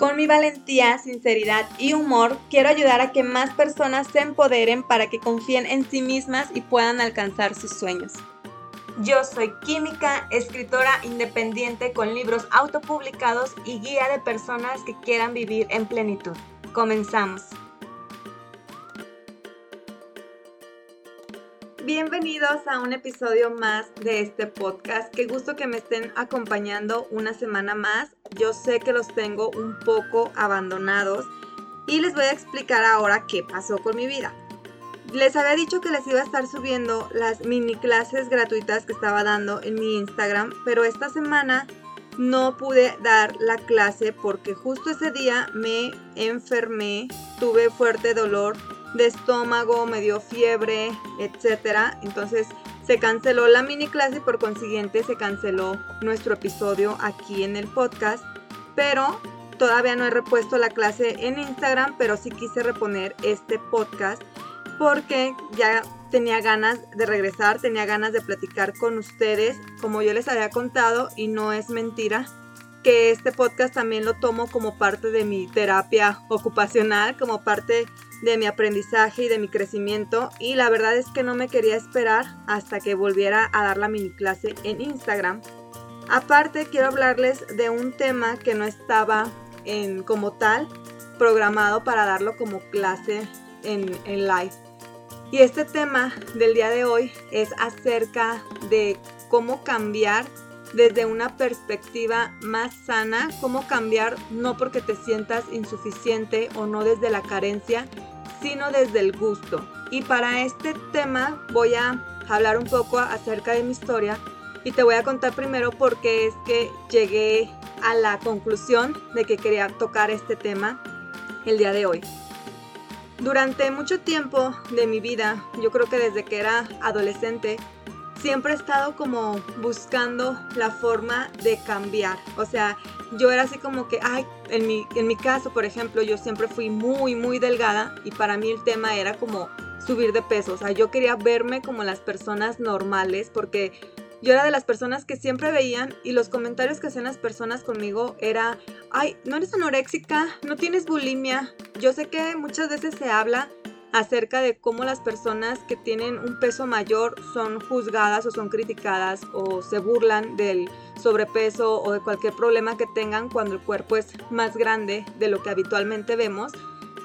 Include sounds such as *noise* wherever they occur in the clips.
Con mi valentía, sinceridad y humor, quiero ayudar a que más personas se empoderen para que confíen en sí mismas y puedan alcanzar sus sueños. Yo soy química, escritora independiente con libros autopublicados y guía de personas que quieran vivir en plenitud. Comenzamos. Bienvenidos a un episodio más de este podcast. Qué gusto que me estén acompañando una semana más. Yo sé que los tengo un poco abandonados y les voy a explicar ahora qué pasó con mi vida. Les había dicho que les iba a estar subiendo las mini clases gratuitas que estaba dando en mi Instagram, pero esta semana no pude dar la clase porque justo ese día me enfermé, tuve fuerte dolor de estómago, me dio fiebre, etcétera. Entonces se canceló la mini clase y por consiguiente se canceló nuestro episodio aquí en el podcast. Pero todavía no he repuesto la clase en Instagram, pero sí quise reponer este podcast porque ya tenía ganas de regresar, tenía ganas de platicar con ustedes, como yo les había contado, y no es mentira que este podcast también lo tomo como parte de mi terapia ocupacional, como parte de mi aprendizaje y de mi crecimiento y la verdad es que no me quería esperar hasta que volviera a dar la mini clase en Instagram. Aparte quiero hablarles de un tema que no estaba en como tal programado para darlo como clase en, en live. Y este tema del día de hoy es acerca de cómo cambiar desde una perspectiva más sana, cómo cambiar no porque te sientas insuficiente o no desde la carencia, sino desde el gusto. Y para este tema voy a hablar un poco acerca de mi historia y te voy a contar primero por qué es que llegué a la conclusión de que quería tocar este tema el día de hoy. Durante mucho tiempo de mi vida, yo creo que desde que era adolescente, siempre he estado como buscando la forma de cambiar. O sea, yo era así como que, ay, en mi, en mi caso, por ejemplo, yo siempre fui muy, muy delgada y para mí el tema era como subir de peso. O sea, yo quería verme como las personas normales porque yo era de las personas que siempre veían y los comentarios que hacían las personas conmigo era, ay, no eres anoréxica, no tienes bulimia. Yo sé que muchas veces se habla acerca de cómo las personas que tienen un peso mayor son juzgadas o son criticadas o se burlan del sobrepeso o de cualquier problema que tengan cuando el cuerpo es más grande de lo que habitualmente vemos.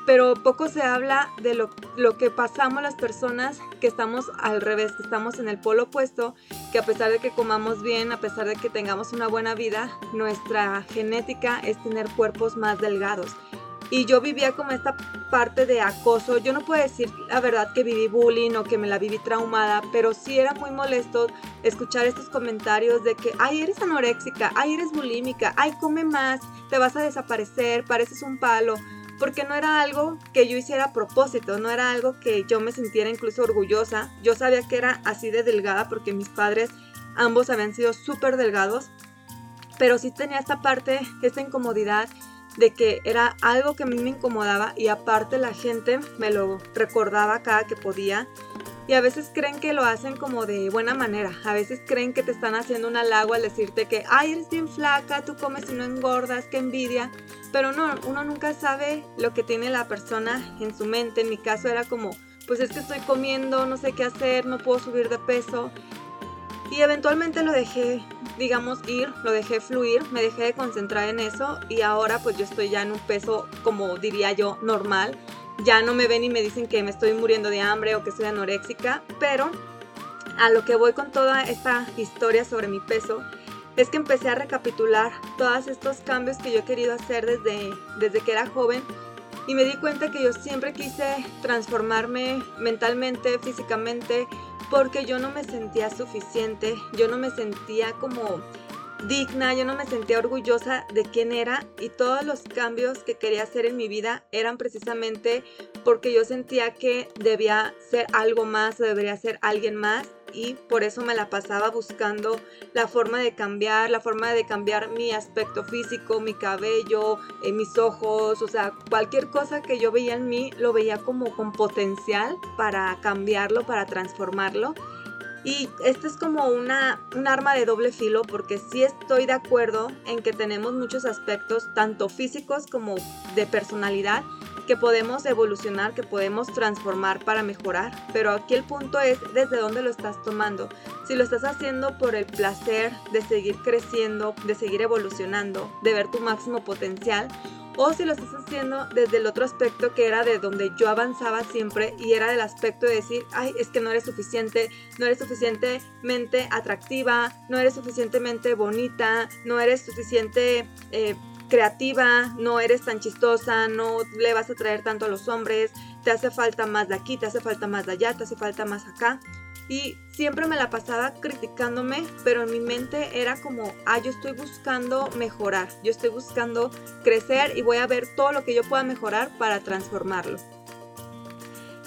Pero poco se habla de lo, lo que pasamos las personas que estamos al revés, que estamos en el polo opuesto, que a pesar de que comamos bien, a pesar de que tengamos una buena vida, nuestra genética es tener cuerpos más delgados y yo vivía como esta parte de acoso. Yo no puedo decir la verdad que viví bullying o que me la viví traumada, pero sí era muy molesto escuchar estos comentarios de que, ay, eres anoréxica, ay, eres bulímica, ay, come más, te vas a desaparecer, pareces un palo. Porque no era algo que yo hiciera a propósito, no era algo que yo me sintiera incluso orgullosa. Yo sabía que era así de delgada porque mis padres ambos habían sido súper delgados, pero sí tenía esta parte, esta incomodidad de que era algo que a mí me incomodaba y aparte la gente me lo recordaba cada que podía. Y a veces creen que lo hacen como de buena manera. A veces creen que te están haciendo un halago al decirte que, ay, eres bien flaca, tú comes y no engordas, qué envidia. Pero no, uno nunca sabe lo que tiene la persona en su mente. En mi caso era como, pues es que estoy comiendo, no sé qué hacer, no puedo subir de peso. Y eventualmente lo dejé, digamos, ir, lo dejé fluir, me dejé de concentrar en eso y ahora pues yo estoy ya en un peso, como diría yo, normal. Ya no me ven y me dicen que me estoy muriendo de hambre o que soy anoréxica, pero a lo que voy con toda esta historia sobre mi peso es que empecé a recapitular todos estos cambios que yo he querido hacer desde, desde que era joven y me di cuenta que yo siempre quise transformarme mentalmente, físicamente, porque yo no me sentía suficiente, yo no me sentía como digna, yo no me sentía orgullosa de quién era y todos los cambios que quería hacer en mi vida eran precisamente porque yo sentía que debía ser algo más o debería ser alguien más y por eso me la pasaba buscando la forma de cambiar, la forma de cambiar mi aspecto físico, mi cabello, eh, mis ojos, o sea, cualquier cosa que yo veía en mí lo veía como con potencial para cambiarlo, para transformarlo. Y esto es como una, un arma de doble filo porque sí estoy de acuerdo en que tenemos muchos aspectos, tanto físicos como de personalidad, que podemos evolucionar, que podemos transformar para mejorar. Pero aquí el punto es desde dónde lo estás tomando. Si lo estás haciendo por el placer de seguir creciendo, de seguir evolucionando, de ver tu máximo potencial, o si lo estás haciendo desde el otro aspecto que era de donde yo avanzaba siempre y era del aspecto de decir, ay, es que no eres suficiente, no eres suficientemente atractiva, no eres suficientemente bonita, no eres suficiente... Eh, creativa, no eres tan chistosa, no le vas a traer tanto a los hombres, te hace falta más de aquí, te hace falta más de allá, te hace falta más acá y siempre me la pasaba criticándome, pero en mi mente era como, ah, yo estoy buscando mejorar, yo estoy buscando crecer y voy a ver todo lo que yo pueda mejorar para transformarlo.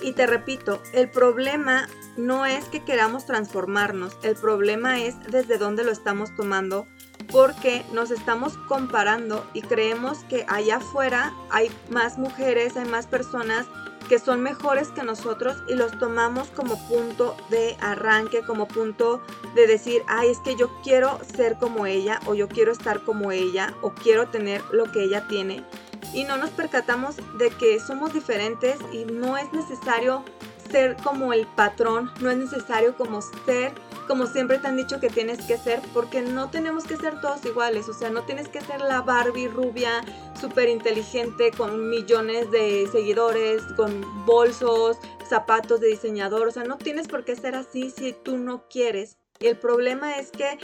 Y te repito, el problema no es que queramos transformarnos, el problema es desde dónde lo estamos tomando porque nos estamos comparando y creemos que allá afuera hay más mujeres, hay más personas que son mejores que nosotros y los tomamos como punto de arranque, como punto de decir, ay, es que yo quiero ser como ella o yo quiero estar como ella o quiero tener lo que ella tiene. Y no nos percatamos de que somos diferentes y no es necesario ser como el patrón, no es necesario como ser como siempre te han dicho que tienes que ser, porque no tenemos que ser todos iguales, o sea, no tienes que ser la Barbie rubia, súper inteligente, con millones de seguidores, con bolsos, zapatos de diseñador, o sea, no tienes por qué ser así si tú no quieres. Y el problema es que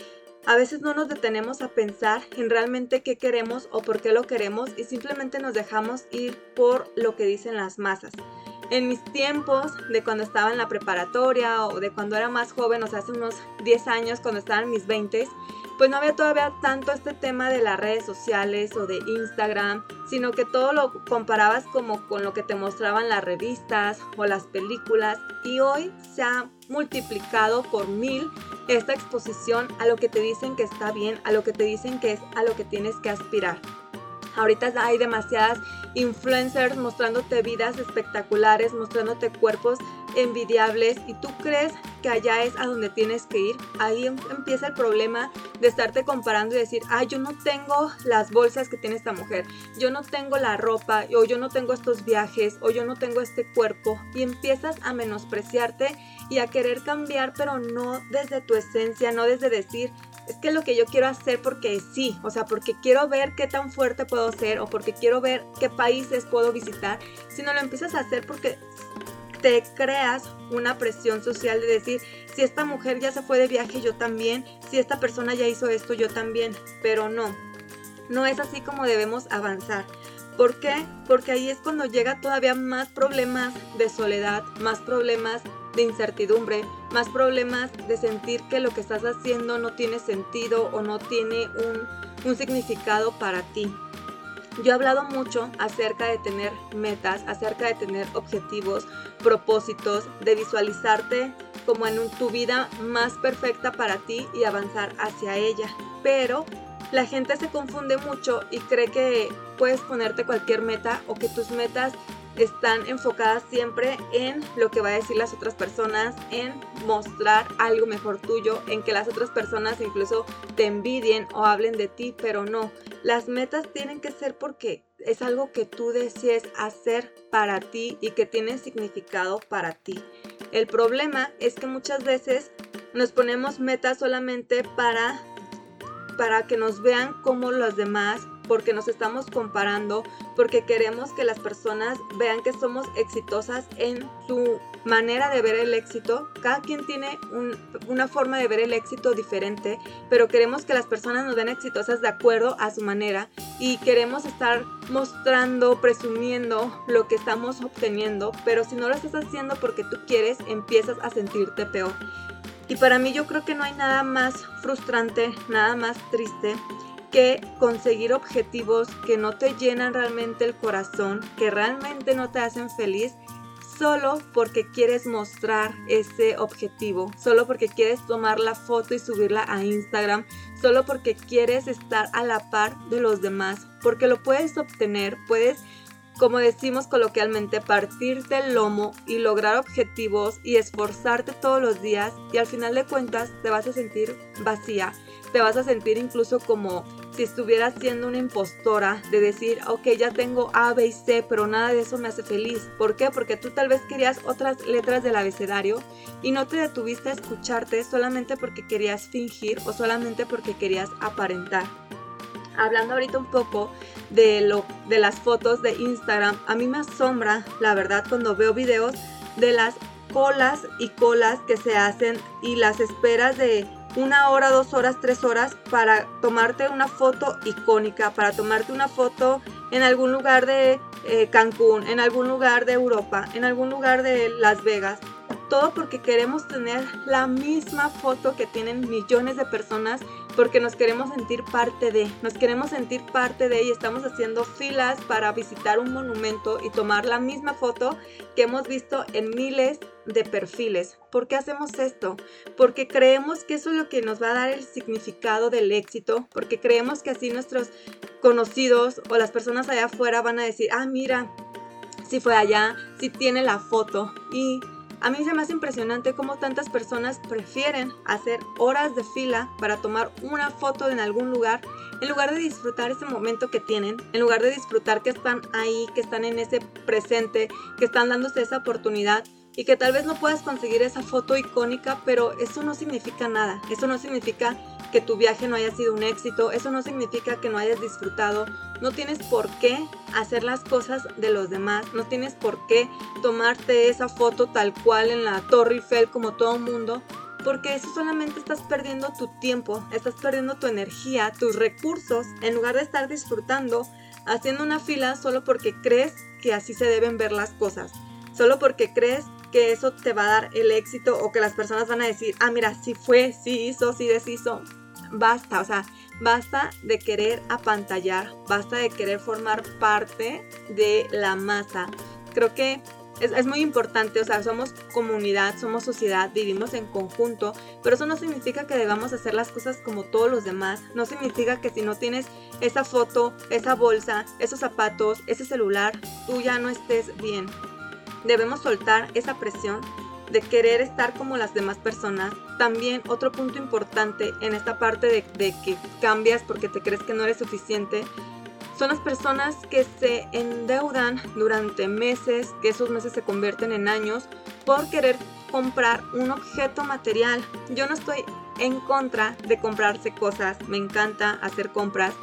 a veces no nos detenemos a pensar en realmente qué queremos o por qué lo queremos y simplemente nos dejamos ir por lo que dicen las masas en mis tiempos de cuando estaba en la preparatoria o de cuando era más joven, o sea, hace unos 10 años, cuando estaba mis 20, pues no había todavía tanto este tema de las redes sociales o de Instagram, sino que todo lo comparabas como con lo que te mostraban las revistas o las películas y hoy se ha multiplicado por mil esta exposición a lo que te dicen que está bien, a lo que te dicen que es a lo que tienes que aspirar. Ahorita hay demasiadas influencers mostrándote vidas espectaculares, mostrándote cuerpos envidiables y tú crees que allá es a donde tienes que ir. Ahí em, empieza el problema de estarte comparando y decir, ah, yo no tengo las bolsas que tiene esta mujer, yo no tengo la ropa, o yo no tengo estos viajes, o yo no tengo este cuerpo. Y empiezas a menospreciarte y a querer cambiar, pero no desde tu esencia, no desde decir, es que lo que yo quiero hacer porque sí, o sea, porque quiero ver qué tan fuerte puedo ser o porque quiero ver qué países puedo visitar, sino lo empiezas a hacer porque te creas una presión social de decir, si esta mujer ya se fue de viaje, yo también, si esta persona ya hizo esto, yo también, pero no, no es así como debemos avanzar. ¿Por qué? Porque ahí es cuando llega todavía más problemas de soledad, más problemas de incertidumbre, más problemas de sentir que lo que estás haciendo no tiene sentido o no tiene un, un significado para ti. Yo he hablado mucho acerca de tener metas, acerca de tener objetivos, propósitos, de visualizarte como en tu vida más perfecta para ti y avanzar hacia ella. Pero la gente se confunde mucho y cree que puedes ponerte cualquier meta o que tus metas están enfocadas siempre en lo que va a decir las otras personas, en mostrar algo mejor tuyo, en que las otras personas incluso te envidien o hablen de ti, pero no. Las metas tienen que ser porque es algo que tú desees hacer para ti y que tiene significado para ti. El problema es que muchas veces nos ponemos metas solamente para para que nos vean como los demás porque nos estamos comparando, porque queremos que las personas vean que somos exitosas en su manera de ver el éxito. Cada quien tiene una forma de ver el éxito diferente, pero queremos que las personas nos vean exitosas de acuerdo a su manera y queremos estar mostrando, presumiendo lo que estamos obteniendo, pero si no lo estás haciendo porque tú quieres, empiezas a sentirte peor. Y para mí yo creo que no hay nada más frustrante, nada más triste que conseguir objetivos que no te llenan realmente el corazón, que realmente no te hacen feliz solo porque quieres mostrar ese objetivo, solo porque quieres tomar la foto y subirla a Instagram, solo porque quieres estar a la par de los demás, porque lo puedes obtener, puedes como decimos coloquialmente, partirte el lomo y lograr objetivos y esforzarte todos los días y al final de cuentas te vas a sentir vacía, te vas a sentir incluso como si estuvieras siendo una impostora de decir, ok, ya tengo A, B y C, pero nada de eso me hace feliz. ¿Por qué? Porque tú tal vez querías otras letras del abecedario y no te detuviste a escucharte solamente porque querías fingir o solamente porque querías aparentar hablando ahorita un poco de, lo, de las fotos de Instagram, a mí me asombra, la verdad, cuando veo videos de las colas y colas que se hacen y las esperas de una hora, dos horas, tres horas para tomarte una foto icónica, para tomarte una foto en algún lugar de eh, Cancún, en algún lugar de Europa, en algún lugar de Las Vegas. Todo porque queremos tener la misma foto que tienen millones de personas porque nos queremos sentir parte de, nos queremos sentir parte de y estamos haciendo filas para visitar un monumento y tomar la misma foto que hemos visto en miles de perfiles. ¿Por qué hacemos esto? Porque creemos que eso es lo que nos va a dar el significado del éxito, porque creemos que así nuestros conocidos o las personas allá afuera van a decir, ah, mira, si fue allá, si tiene la foto y a mí se me hace impresionante cómo tantas personas prefieren hacer horas de fila para tomar una foto en algún lugar en lugar de disfrutar ese momento que tienen, en lugar de disfrutar que están ahí, que están en ese presente, que están dándose esa oportunidad y que tal vez no puedas conseguir esa foto icónica, pero eso no significa nada. Eso no significa que tu viaje no haya sido un éxito, eso no significa que no hayas disfrutado, no tienes por qué hacer las cosas de los demás, no tienes por qué tomarte esa foto tal cual en la Torre Eiffel como todo el mundo, porque eso solamente estás perdiendo tu tiempo, estás perdiendo tu energía, tus recursos, en lugar de estar disfrutando haciendo una fila solo porque crees que así se deben ver las cosas, solo porque crees que eso te va a dar el éxito o que las personas van a decir, ah, mira, sí fue, sí hizo, sí deshizo basta, o sea, basta de querer apantallar, basta de querer formar parte de la masa. Creo que es, muy importante, o sea, somos comunidad, somos sociedad, vivimos en conjunto, pero eso no significa que debamos hacer las cosas como todos los demás, no significa que si no tienes esa foto, esa bolsa, esos zapatos, ese celular, tú ya no estés bien. Debemos soltar esa presión de querer estar como las demás personas. También otro punto importante en esta parte de, que cambias porque te crees que no eres suficiente son las personas que se endeudan durante meses, que esos meses se convierten en años por querer comprar un objeto material. Yo no estoy en contra de comprarse cosas, me encanta hacer compras,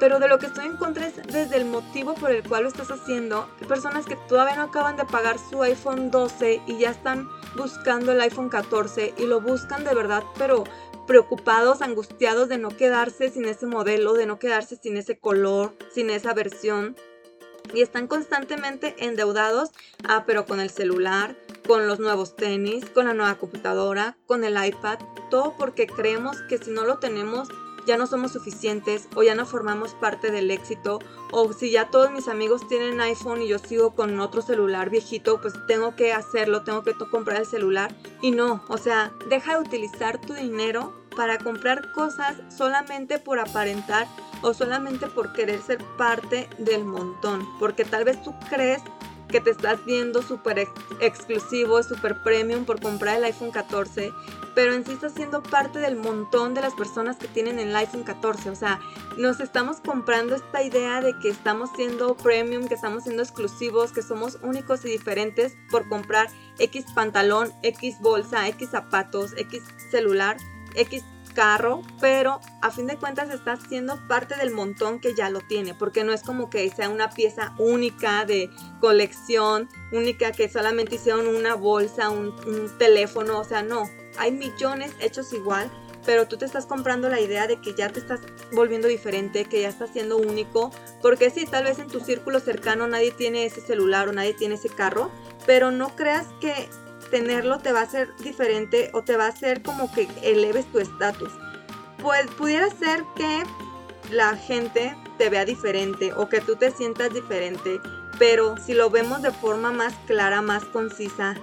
pero de lo que estoy en contra es desde el motivo por el cual lo estás haciendo. Personas que todavía no acaban de pagar su iPhone 12 y ya están buscando el iPhone 14 y lo buscan de verdad, pero preocupados, angustiados de no quedarse sin ese modelo, de no quedarse sin ese color, sin esa versión. Y están constantemente endeudados, ah, pero con el celular, con los nuevos tenis, con la nueva computadora, con el iPad, todo porque creemos que si no lo tenemos ya no somos suficientes o ya no formamos parte del éxito o si ya todos mis amigos tienen iPhone y yo sigo con otro celular viejito, pues tengo que hacerlo, tengo que comprar el celular. Y no, o sea, deja de utilizar tu dinero para comprar cosas solamente por aparentar o solamente por querer ser parte del montón, porque tal vez tú crees que te estás viendo súper exclusivo, súper premium por comprar el iPhone 14, pero en sí estás siendo parte del montón de las personas que tienen el iPhone 14. O sea, nos estamos comprando esta idea de que estamos siendo premium, que estamos siendo exclusivos, que somos únicos y diferentes por comprar X pantalón, X bolsa, X zapatos, X celular, X carro, pero a fin de cuentas estás siendo parte del montón que ya lo tiene, porque no es como que sea una pieza única de colección, única que solamente hicieron una bolsa, un, teléfono, o sea, no, hay millones hechos igual, pero tú te estás comprando la idea de que ya te estás volviendo diferente, que ya estás siendo único, porque sí, tal vez en tu círculo cercano nadie tiene ese celular o nadie tiene ese carro, pero no creas que tenerlo te va a hacer diferente o te va a hacer como que eleves tu estatus. Pues pudiera ser que la gente te vea diferente o que tú te sientas diferente, pero si lo vemos de forma más clara, más concisa,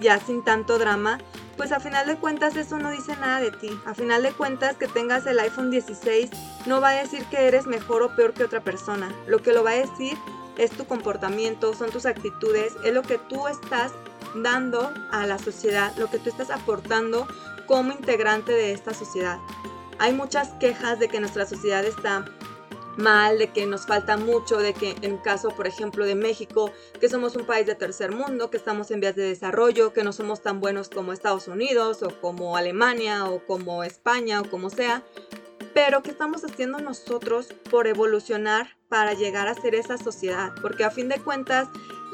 ya sin tanto drama, pues a final de cuentas eso no dice nada de ti. A final de cuentas que tengas el iPhone 16 no va a decir que eres mejor o peor que otra persona. Lo que lo va a decir es tu comportamiento, son tus actitudes, es lo que tú estás dando a la sociedad, lo que tú estás aportando como integrante de esta sociedad. Hay muchas quejas de que nuestra sociedad está mal, de que nos falta mucho, de que en caso, por ejemplo, de México, que somos un país de tercer mundo, que estamos en vías de desarrollo, que no somos tan buenos como Estados Unidos o como Alemania o como España o como sea, pero ¿qué estamos haciendo nosotros por evolucionar para llegar a ser esa sociedad? Porque a fin de cuentas,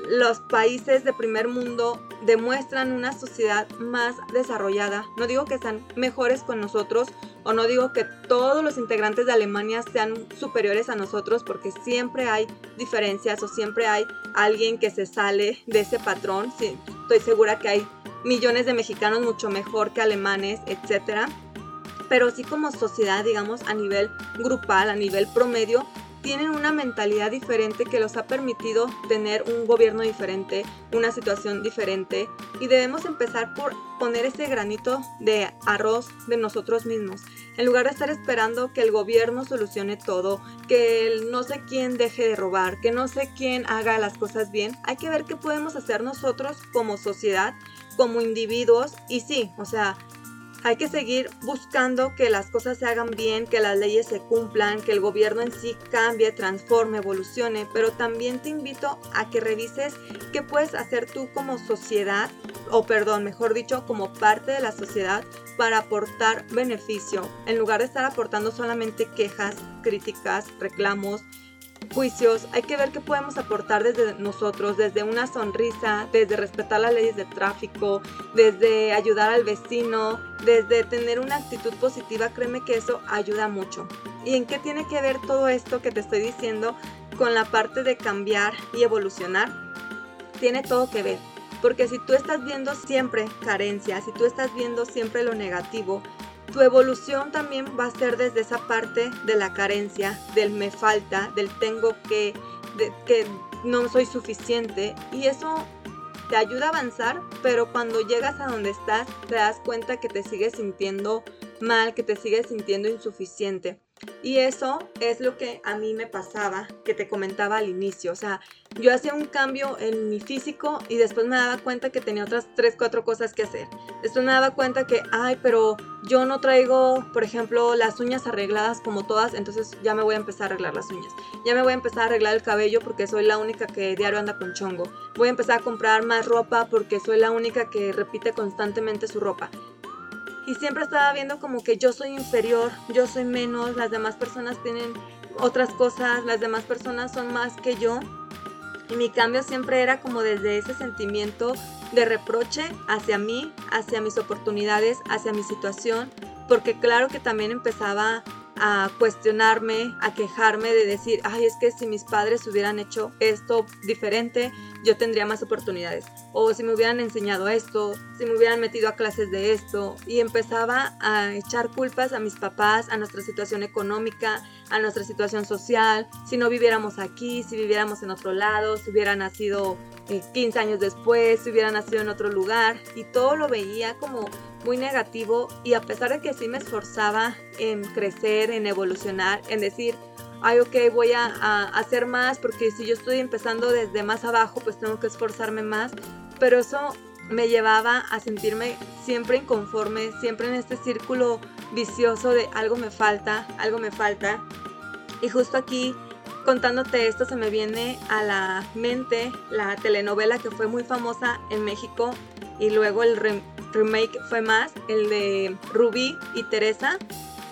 los países de primer mundo demuestran una sociedad más desarrollada. No digo que sean mejores con nosotros o no digo que todos los integrantes de Alemania sean superiores a nosotros porque siempre hay diferencias o siempre hay alguien que se sale de ese patrón. Sí, estoy segura que hay millones de mexicanos mucho mejor que alemanes, etcétera. Pero sí como sociedad, digamos, a nivel grupal, a nivel promedio, tienen una mentalidad diferente que los ha permitido tener un gobierno diferente, una situación diferente y debemos empezar por poner ese granito de arroz de nosotros mismos. En lugar de estar esperando que el gobierno solucione todo, que no sé quién deje de robar, que no sé quién haga las cosas bien, hay que ver qué podemos hacer nosotros como sociedad, como individuos y sí, o sea, hay que seguir buscando que las cosas se hagan bien, que las leyes se cumplan, que el gobierno en sí cambie, transforme, evolucione, pero también te invito a que revises qué puedes hacer tú como sociedad, o perdón, mejor dicho, como parte de la sociedad para aportar beneficio, en lugar de estar aportando solamente quejas, críticas, reclamos, juicios, hay que ver qué podemos aportar desde nosotros, desde una sonrisa, desde respetar las leyes de tráfico, desde ayudar al vecino, desde tener una actitud positiva, créeme que eso ayuda mucho. ¿Y en qué tiene que ver todo esto que te estoy diciendo con la parte de cambiar y evolucionar? Tiene todo que ver. Porque si tú estás viendo siempre carencias, si tú estás viendo siempre lo negativo, tu evolución también va a ser desde esa parte de la carencia, del me falta, del tengo que, que no soy suficiente. Y eso te ayuda a avanzar, pero cuando llegas a donde estás te das cuenta que te sigues sintiendo mal, que te sigues sintiendo insuficiente. Y eso es lo que a mí me pasaba, que te comentaba al inicio. O sea, yo hacía un cambio en mi físico y después me daba cuenta que tenía otras 3, 4 cosas que hacer. Después me daba cuenta que, ay, pero yo no traigo, por ejemplo, las uñas arregladas como todas, entonces ya me voy a empezar a arreglar las uñas. Ya me voy a empezar a arreglar el cabello porque soy la única que diario anda con chongo. Voy a empezar a comprar más ropa porque soy la única que repite constantemente su ropa y siempre estaba viendo como que yo soy inferior, yo soy menos, las demás personas tienen otras cosas, las demás personas son más que yo. Y mi cambio siempre era como desde ese sentimiento de reproche hacia mí, hacia mis oportunidades, hacia mi situación, porque claro que también empezaba a cuestionarme, a quejarme de decir, ay, es que si mis padres hubieran hecho esto diferente, yo tendría más oportunidades. O si me hubieran enseñado esto, si me hubieran metido a clases de esto. Y empezaba a echar culpas a mis papás, a nuestra situación económica, a nuestra situación social, si no viviéramos aquí, si viviéramos en otro lado, si hubiera nacido 15 eh, años después, si hubiera nacido en otro lugar. Y todo lo veía como muy negativo y a pesar de que sí me esforzaba en crecer, en evolucionar, en decir, ay, ok, voy a, hacer más porque si yo estoy empezando desde más abajo, pues tengo que esforzarme más. Pero eso me llevaba a sentirme siempre inconforme, siempre en este círculo vicioso de algo me falta, algo me falta. Y justo aquí, contándote esto, se me viene a la mente la telenovela que fue muy famosa en México y luego el remake fue más, el de Rubí y Teresa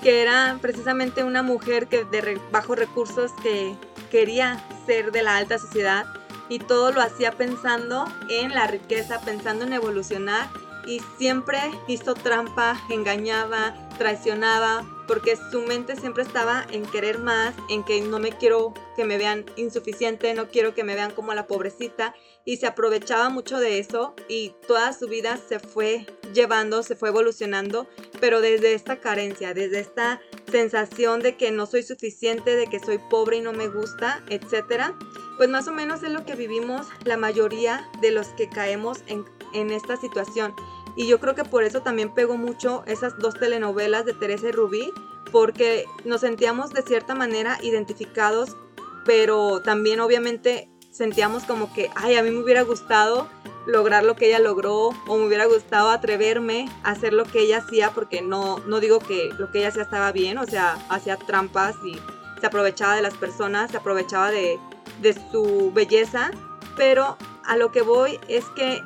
que era precisamente una mujer que de bajos recursos que quería ser de la alta sociedad y todo lo hacía pensando en la riqueza, pensando en evolucionar y siempre hizo trampa, engañaba, traicionaba porque su mente siempre estaba en querer más, en que no me quiero que me vean insuficiente, no quiero que me vean como la pobrecita y se aprovechaba mucho de eso y toda su vida se fue llevando, se fue evolucionando, pero desde esta carencia, desde esta sensación de que no soy suficiente, de que soy pobre y no me gusta, etcétera. Pues más o menos es lo que vivimos la mayoría de los que caemos en, en esta situación. Y yo creo que por eso también pegó mucho esas dos telenovelas de Teresa y Rubí, porque nos sentíamos de cierta manera identificados, pero también obviamente sentíamos como que, ay, a mí me hubiera gustado lograr lo que ella logró o me hubiera gustado atreverme a hacer lo que ella hacía porque no, no digo que lo que ella hacía estaba bien, o sea, hacía trampas y se aprovechaba de las personas, se aprovechaba de, de su belleza, pero a lo que voy es que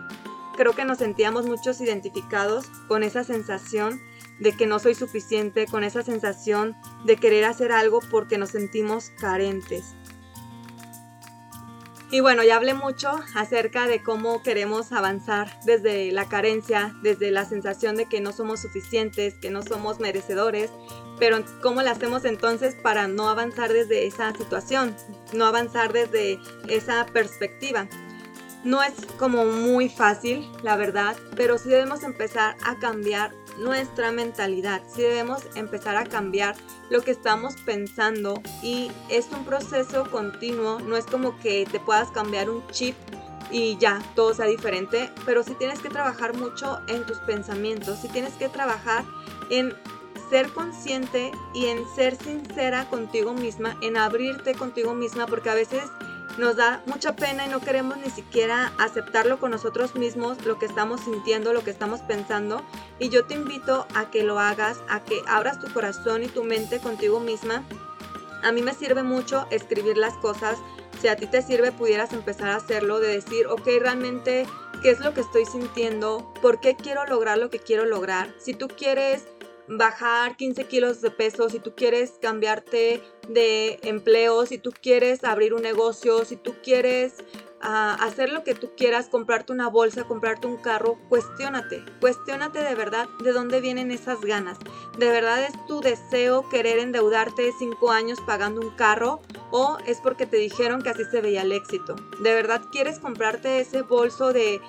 creo que nos sentíamos muchos identificados con esa sensación de que no soy suficiente, con esa sensación de querer hacer algo porque nos sentimos carentes. Y bueno, ya hablé mucho acerca de cómo queremos avanzar desde la carencia, desde la sensación de que no somos suficientes, que no somos merecedores, pero ¿cómo lo hacemos entonces para no avanzar desde esa situación, no avanzar desde esa perspectiva? No es como muy fácil, la verdad, pero sí debemos empezar a cambiar nuestra mentalidad, sí debemos empezar a cambiar lo que estamos pensando y es un proceso continuo, no es como que te puedas cambiar un chip y ya todo sea diferente, pero sí tienes que trabajar mucho en tus pensamientos, sí tienes que trabajar en ser consciente y en ser sincera contigo misma, en abrirte contigo misma, porque a veces nos da mucha pena y no queremos ni siquiera aceptarlo con nosotros mismos, lo que estamos sintiendo, lo que estamos pensando. Y yo te invito a que lo hagas, a que abras tu corazón y tu mente contigo misma. A mí me sirve mucho escribir las cosas. Si a ti te sirve, pudieras empezar a hacerlo, de decir, ok, realmente, ¿qué es lo que estoy sintiendo? ¿Por qué quiero lograr lo que quiero lograr? Si tú quieres bajar 15 kilos de peso, si tú quieres cambiarte de empleo, si tú quieres abrir un negocio, si tú quieres ah, hacer lo que tú quieras, comprarte una bolsa, comprarte un carro, cuestiónate, cuestiónate de verdad de dónde vienen esas ganas. ¿De verdad es tu deseo querer endeudarte 5 años pagando un carro o es porque te dijeron que así se veía el éxito? ¿De verdad quieres comprarte ese bolso de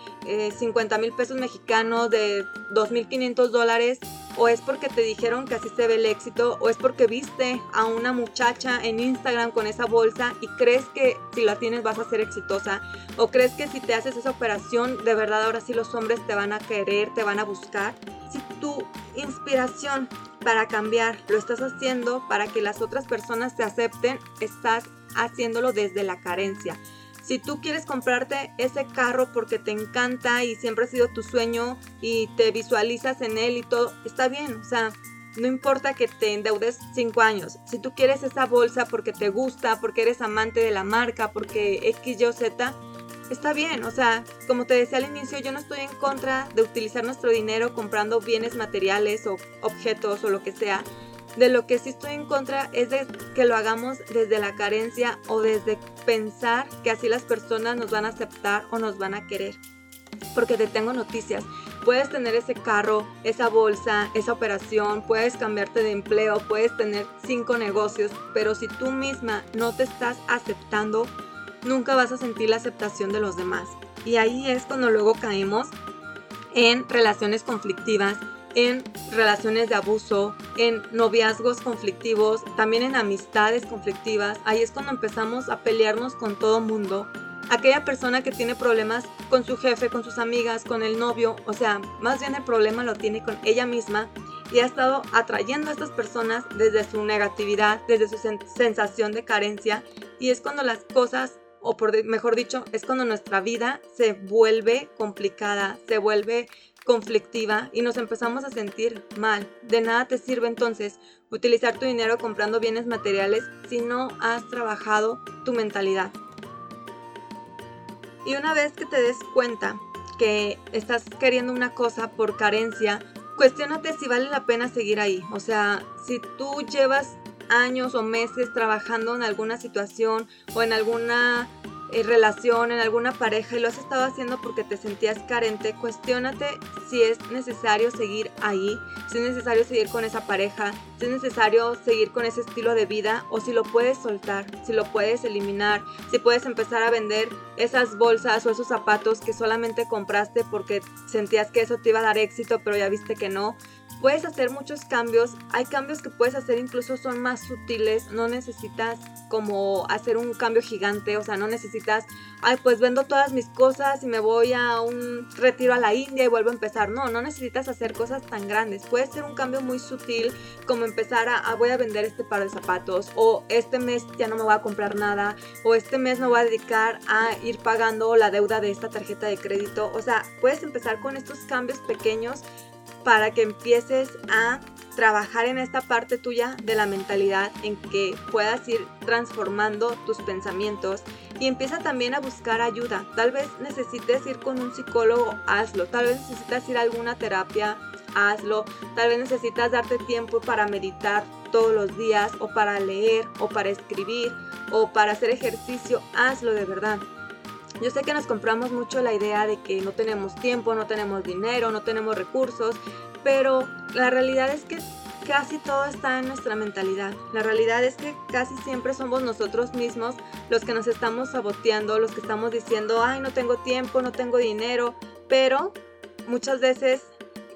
50 eh, mil pesos mexicanos, de 2.500 dólares? o es porque te dijeron que así se ve el éxito, o es porque viste a una muchacha en Instagram con esa bolsa y crees que si la tienes vas a ser exitosa, o crees que si te haces esa operación, de verdad ahora sí los hombres te van a querer, te van a buscar. Si tu inspiración para cambiar lo estás haciendo para que las otras personas te acepten, estás haciéndolo desde la carencia. Si tú quieres comprarte ese carro porque te encanta y siempre ha sido tu sueño y te visualizas en él y todo, está bien, o sea, no importa que te endeudes cinco años. Si tú quieres esa bolsa porque te gusta, porque eres amante de la marca, porque X, Y Z, está bien. O sea, como te decía al inicio, yo no estoy en contra de utilizar nuestro dinero comprando bienes materiales o objetos o lo que sea. De lo que sí estoy en contra es de que lo hagamos desde la carencia o desde pensar que así las personas nos van a aceptar o nos van a querer. Porque te tengo noticias. Puedes tener ese carro, esa bolsa, esa operación, puedes cambiarte de empleo, puedes tener cinco negocios, pero si tú misma no te estás aceptando, nunca vas a sentir la aceptación de los demás. Y ahí es cuando luego caemos en relaciones conflictivas, en relaciones de abuso, en noviazgos conflictivos, también en amistades conflictivas. Ahí es cuando empezamos a pelearnos con todo mundo. Aquella persona que tiene problemas con su jefe, con sus amigas, con el novio, o sea, más bien el problema lo tiene con ella misma y ha estado atrayendo a estas personas desde su negatividad, desde su sensación de carencia y es cuando las cosas o por mejor dicho, es cuando nuestra vida se vuelve complicada, se vuelve conflictiva y nos empezamos a sentir mal. De nada te sirve entonces utilizar tu dinero comprando bienes materiales si no has trabajado tu mentalidad. Y una vez que te des cuenta que estás queriendo una cosa por carencia, cuestionate si vale la pena seguir ahí. O sea, si tú llevas años o meses trabajando en alguna situación o en alguna relación, en alguna pareja y lo has estado haciendo porque te sentías carente, cuestiónate si es necesario seguir ahí, si es necesario seguir con esa pareja, si es necesario seguir con ese estilo de vida o si lo puedes soltar, si lo puedes eliminar, si puedes empezar a vender esas bolsas o esos zapatos que solamente compraste porque sentías que eso te iba a dar éxito pero ya viste que no puedes hacer muchos cambios. Hay cambios que puedes hacer incluso son más sutiles. No necesitas como hacer un cambio gigante. O sea, no necesitas, ay, pues vendo todas mis cosas y me voy a un retiro a la India y vuelvo a empezar. No, no necesitas hacer cosas tan grandes. Puede ser un cambio muy sutil como empezar a, a voy a vender este par de zapatos o este mes ya no me voy a comprar nada o este mes me voy a dedicar a ir pagando la deuda de esta tarjeta de crédito. O sea, puedes empezar con estos cambios pequeños para que empieces a trabajar en esta parte tuya de la mentalidad en que puedas ir transformando tus pensamientos y empieza también a buscar ayuda. Tal vez necesites ir con un psicólogo, hazlo. Tal vez necesitas ir a alguna terapia, hazlo. Tal vez necesitas darte tiempo para meditar todos los días o para leer o para escribir o para hacer ejercicio, hazlo de verdad. Yo sé que nos compramos mucho la idea de que no tenemos tiempo, no tenemos dinero, no tenemos recursos, pero la realidad es que casi todo está en nuestra mentalidad. La realidad es que casi siempre somos nosotros mismos los que nos estamos saboteando, los que estamos diciendo, ay, no tengo tiempo, no tengo dinero, pero muchas veces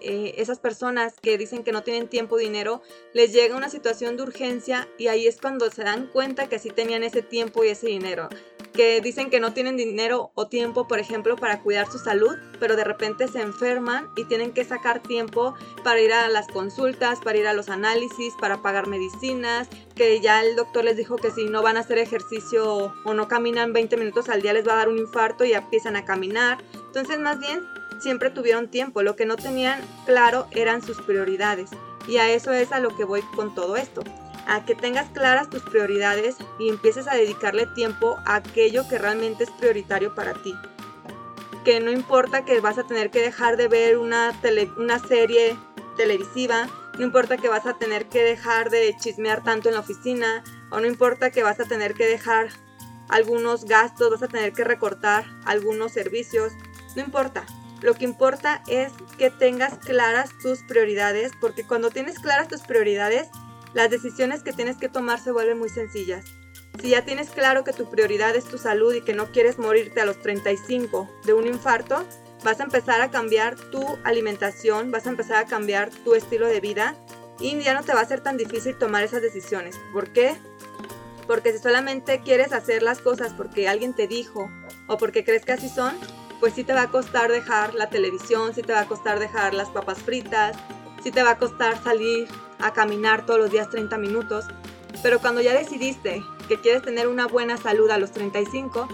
eh, esas personas que dicen que no tienen tiempo o dinero, les llega una situación de urgencia y ahí es cuando se dan cuenta que sí tenían ese tiempo y ese dinero que dicen que no tienen dinero o tiempo, por ejemplo, para cuidar su salud, pero de repente se enferman y tienen que sacar tiempo para ir a las consultas, para ir a los análisis, para pagar medicinas, que ya el doctor les dijo que si no van a hacer ejercicio o no caminan 20 minutos al día les va a dar un infarto y empiezan a caminar. Entonces, más bien, siempre tuvieron tiempo, lo que no tenían claro eran sus prioridades. Y a eso es a lo que voy con todo esto a que tengas claras tus prioridades y empieces a dedicarle tiempo a aquello que realmente es prioritario para ti. Que no importa que vas a tener que dejar de ver una, una serie televisiva, no importa que vas a tener que dejar de chismear tanto en la oficina, o no importa que vas a tener que dejar algunos gastos, vas a tener que recortar algunos servicios, no importa. Lo que importa es que tengas claras tus prioridades, porque cuando tienes claras tus prioridades, las decisiones que tienes que tomar se vuelven muy sencillas. Si ya tienes claro que tu prioridad es tu salud y que no quieres morirte a los 35 de un infarto, vas a empezar a cambiar tu alimentación, vas a empezar a cambiar tu estilo de vida y ya no te va a ser tan difícil tomar esas decisiones. ¿Por qué? Porque si solamente quieres hacer las cosas porque alguien te dijo o porque crees que así son, pues sí te va a costar dejar la televisión, sí te va a costar dejar las papas fritas, sí te va a costar salir a caminar todos los días 30 minutos, pero cuando ya decidiste que quieres tener una buena salud a los 35,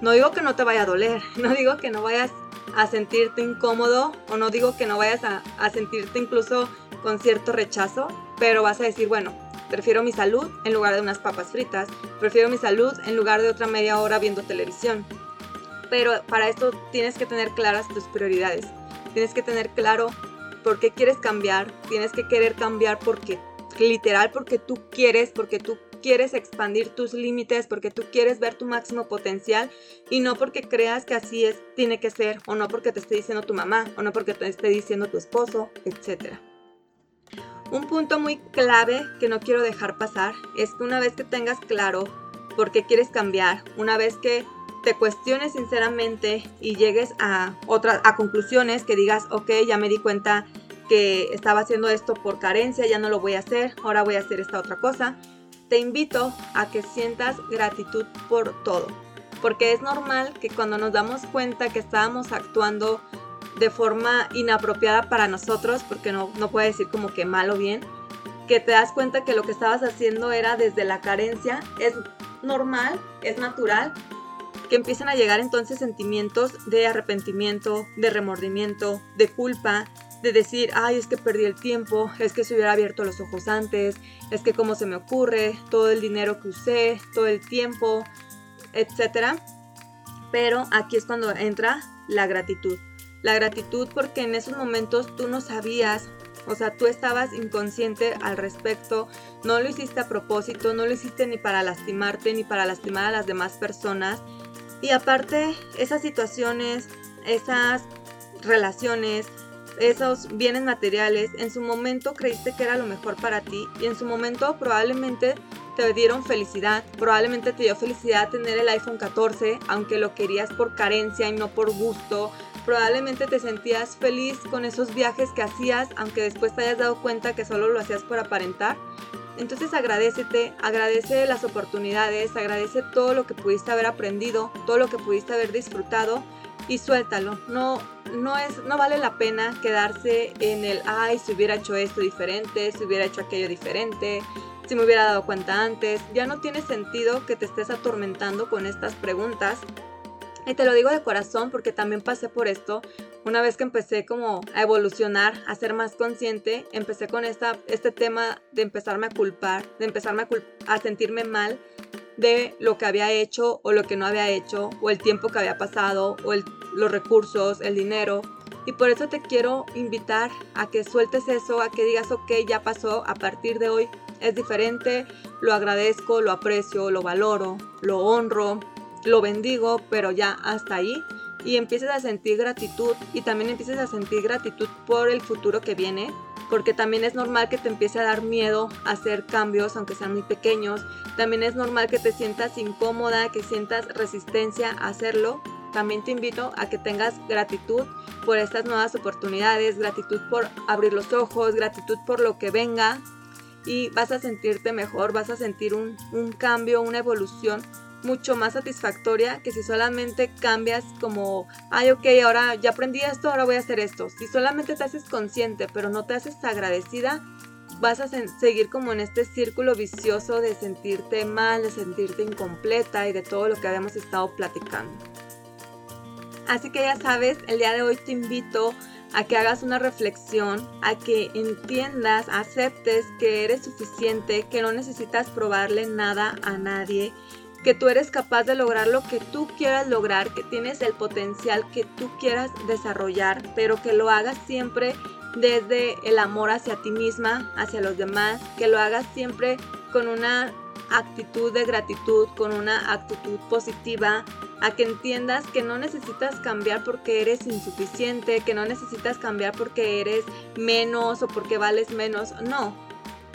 no digo que no te vaya a doler, *laughs* no digo que no vayas a sentirte incómodo o no digo que no vayas a, a sentirte incluso con cierto rechazo, pero vas a decir, bueno, prefiero mi salud en lugar de unas papas fritas, prefiero mi salud en lugar de otra media hora viendo televisión. Pero para esto tienes que tener claras tus prioridades, tienes que tener claro por qué quieres cambiar, tienes que querer cambiar porque, literal, porque tú quieres, porque tú quieres expandir tus límites, porque tú quieres ver tu máximo potencial y no porque creas que así es, tiene que ser, o no porque te esté diciendo tu mamá, o no porque te esté diciendo tu esposo, etc. Un punto muy clave que no quiero dejar pasar es que una vez que tengas claro por qué quieres cambiar, una vez que te cuestiones sinceramente y llegues a otras a conclusiones que digas, ok, ya me di cuenta que estaba haciendo esto por carencia, ya no lo voy a hacer, ahora voy a hacer esta otra cosa. Te invito a que sientas gratitud por todo, porque es normal que cuando nos damos cuenta que estábamos actuando de forma inapropiada para nosotros, porque no, no puede decir como que mal o bien, que te das cuenta que lo que estabas haciendo era desde la carencia, es normal, es natural, que empiezan a llegar entonces sentimientos de arrepentimiento, de remordimiento, de culpa, de decir, ay, es que perdí el tiempo, es que se hubiera abierto los ojos antes, es que cómo se me ocurre, todo el dinero que usé, todo el tiempo, etc. Pero aquí es cuando entra la gratitud. La gratitud porque en esos momentos tú no sabías o sea, tú estabas inconsciente al respecto, no lo hiciste a propósito, no lo hiciste ni para lastimarte ni para lastimar a las demás personas, Y aparte, esas situaciones, esas relaciones, esos bienes materiales, en su momento creíste que era lo mejor para ti y en su momento probablemente te dieron felicidad, probablemente te dio felicidad tener el iPhone 14, aunque lo querías por carencia y no por gusto, probablemente te sentías feliz con esos viajes que hacías, aunque después te hayas dado cuenta que solo lo hacías por aparentar. Entonces agradecete, agradece las oportunidades, agradece todo lo que pudiste haber aprendido, todo lo que pudiste haber disfrutado y suéltalo. No, no, es, no vale la pena quedarse en el, ay, si hubiera hecho esto diferente, si hubiera hecho aquello diferente, si me hubiera dado cuenta antes. Ya no tiene sentido que te estés atormentando con estas preguntas. Y te lo digo de corazón porque también pasé por esto. Una vez que empecé como a evolucionar, a ser más consciente, empecé con esta, este tema de empezarme a culpar, de empezarme a, a sentirme mal de lo que había hecho o lo que no había hecho, o el tiempo que había pasado, o los recursos, el dinero. Y por eso te quiero invitar a que sueltes eso, a que digas, ok, ya pasó, a partir de hoy es diferente, lo agradezco, lo aprecio, lo valoro, lo honro, lo bendigo, pero ya hasta ahí. Y empieces a sentir gratitud y también empieces a sentir gratitud por el futuro que viene, porque también es normal que te empiece a dar miedo a hacer cambios, aunque sean muy pequeños. También es normal que te sientas incómoda, que sientas resistencia a hacerlo. También te invito a que tengas gratitud por estas nuevas oportunidades, gratitud por abrir los ojos, gratitud por lo que venga y vas a sentirte mejor, vas a sentir un, un cambio, una evolución mucho más satisfactoria que si solamente cambias como, ay, ok, ahora ya aprendí esto, ahora voy a hacer esto. Si solamente te haces consciente, pero no te haces agradecida, vas a seguir como en este círculo vicioso de sentirte mal, de sentirte incompleta y de todo lo que habíamos estado platicando. Así que ya sabes, el día de hoy te invito a que hagas una reflexión, a que entiendas, aceptes que eres suficiente, que no necesitas probarle nada a nadie que tú eres capaz de lograr lo que tú quieras lograr, que tienes el potencial que tú quieras desarrollar, pero que lo hagas siempre desde el amor hacia ti misma, hacia los demás, que lo hagas siempre con una actitud de gratitud, con una actitud positiva, a que entiendas que no necesitas cambiar porque eres insuficiente, que no necesitas cambiar porque eres menos o porque vales menos, no.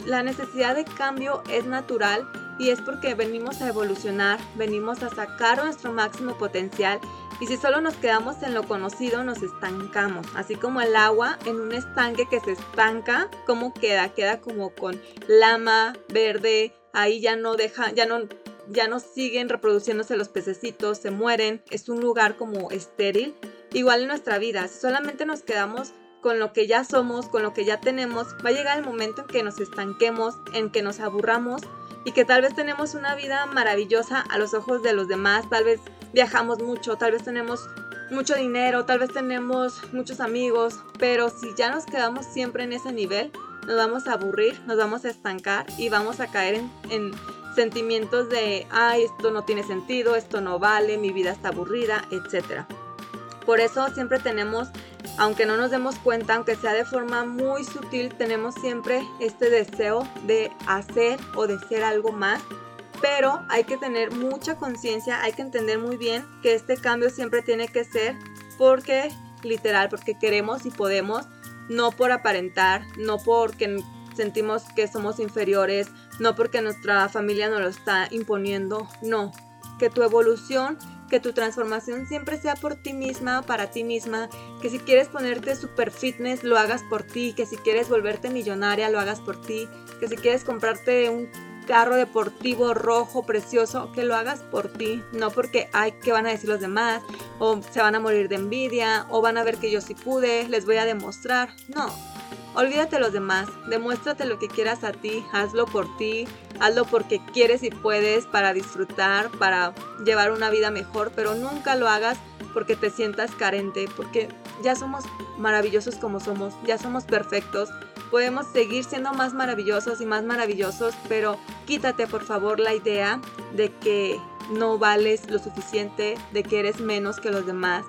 La necesidad de cambio es natural y es porque venimos a evolucionar, venimos a sacar nuestro máximo potencial y si solo nos quedamos en lo conocido nos estancamos, así como el agua en un estanque que se estanca, ¿cómo queda? Queda como con lama verde, ahí ya no deja, ya no ya no siguen reproduciéndose los pececitos, se mueren, es un lugar como estéril. Igual en nuestra vida, si solamente nos quedamos con lo que ya somos, con lo que ya tenemos, va a llegar el momento en que nos estanquemos, en que nos aburramos y que tal vez tenemos una vida maravillosa a los ojos de los demás, tal vez viajamos mucho, tal vez tenemos mucho dinero, tal vez tenemos muchos amigos, pero si ya nos quedamos siempre en ese nivel, nos vamos a aburrir, nos vamos a estancar y vamos a caer en, sentimientos de, ay, esto no tiene sentido, esto no vale, mi vida está aburrida, etc. Por eso siempre tenemos aunque no nos demos cuenta, aunque sea de forma muy sutil, tenemos siempre este deseo de hacer o de ser algo más. Pero hay que tener mucha conciencia, hay que entender muy bien que este cambio siempre tiene que ser porque, literal, porque queremos y podemos, no por aparentar, no porque sentimos que somos inferiores, no porque nuestra familia nos lo está imponiendo, no, que tu evolución que tu transformación siempre sea por ti misma, para ti misma, que si quieres ponerte super fitness lo hagas por ti, que si quieres volverte millonaria lo hagas por ti, que si quieres comprarte un carro deportivo rojo precioso, que lo hagas por ti, no porque ay, ¿qué van a decir los demás? O se van a morir de envidia, o van a ver que yo sí pude, les voy a demostrar. No, olvídate de los demás, demuéstrate lo que quieras a ti, hazlo por ti, hazlo porque quieres y puedes para disfrutar, para llevar una vida mejor, pero nunca lo hagas porque te sientas carente, porque ya somos maravillosos como somos, ya somos perfectos, podemos seguir siendo más maravillosos y más maravillosos, pero quítate por favor la idea de que no vales lo suficiente, de que eres menos que los demás,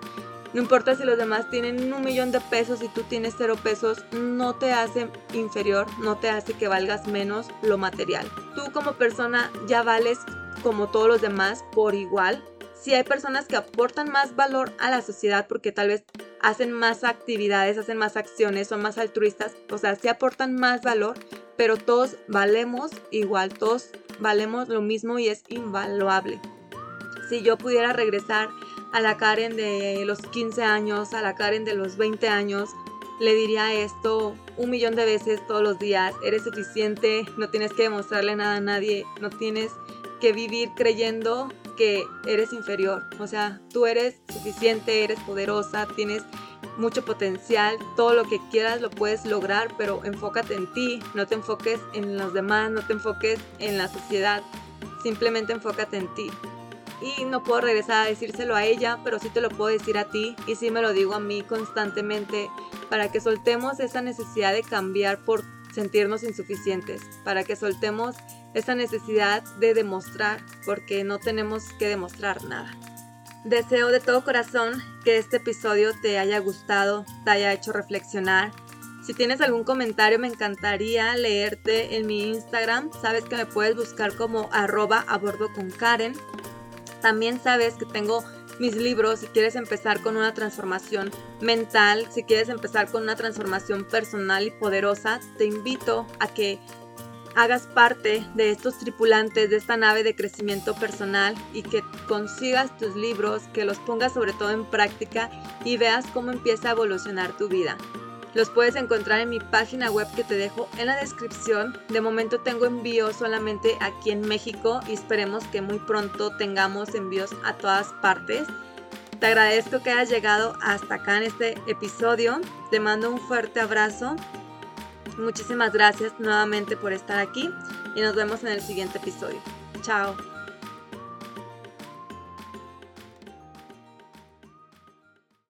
no importa si los demás tienen un millón de pesos y tú tienes cero pesos, no te hace inferior, no te hace que valgas menos lo material. Tú como persona ya vales como todos los demás por igual. Si hay personas que aportan más valor a la sociedad porque tal vez hacen más actividades, hacen más acciones, son más altruistas, o sea, sí aportan más valor, pero todos valemos igual, todos valemos lo mismo y es invaluable. Si yo pudiera regresar a la Karen de los 15 años, a la Karen de los 20 años, le diría esto un millón de veces todos los días. Eres suficiente, no tienes que demostrarle nada a nadie, no tienes que vivir creyendo que eres inferior. O sea, tú eres suficiente, eres poderosa, tienes mucho potencial, todo lo que quieras lo puedes lograr, pero enfócate en ti, no te enfoques en los demás, no te enfoques en la sociedad, simplemente enfócate en ti. Y no puedo regresar a decírselo a ella, pero sí te lo puedo decir a ti y sí me lo digo a mí constantemente para que soltemos esa necesidad de cambiar por sentirnos insuficientes, para que soltemos esa necesidad de demostrar, porque no tenemos que demostrar nada. Deseo de todo corazón que este episodio te haya gustado, te haya hecho reflexionar. Si tienes algún comentario me encantaría leerte en mi Instagram. Sabes que me puedes buscar como arroba a bordo con Karen. También sabes que tengo mis libros si quieres empezar con una transformación mental, si quieres empezar con una transformación personal y poderosa, te invito a que hagas parte de estos tripulantes de esta nave de crecimiento personal y que consigas tus libros, que los pongas sobre todo en práctica y veas cómo empieza a evolucionar tu vida. Los puedes encontrar en mi página web que te dejo en la descripción. De momento tengo envíos solamente aquí en México y esperemos que muy pronto tengamos envíos a todas partes. Te agradezco que hayas llegado hasta acá en este episodio. Te mando un fuerte abrazo. Muchísimas gracias nuevamente por estar aquí y nos vemos en el siguiente episodio. Chao.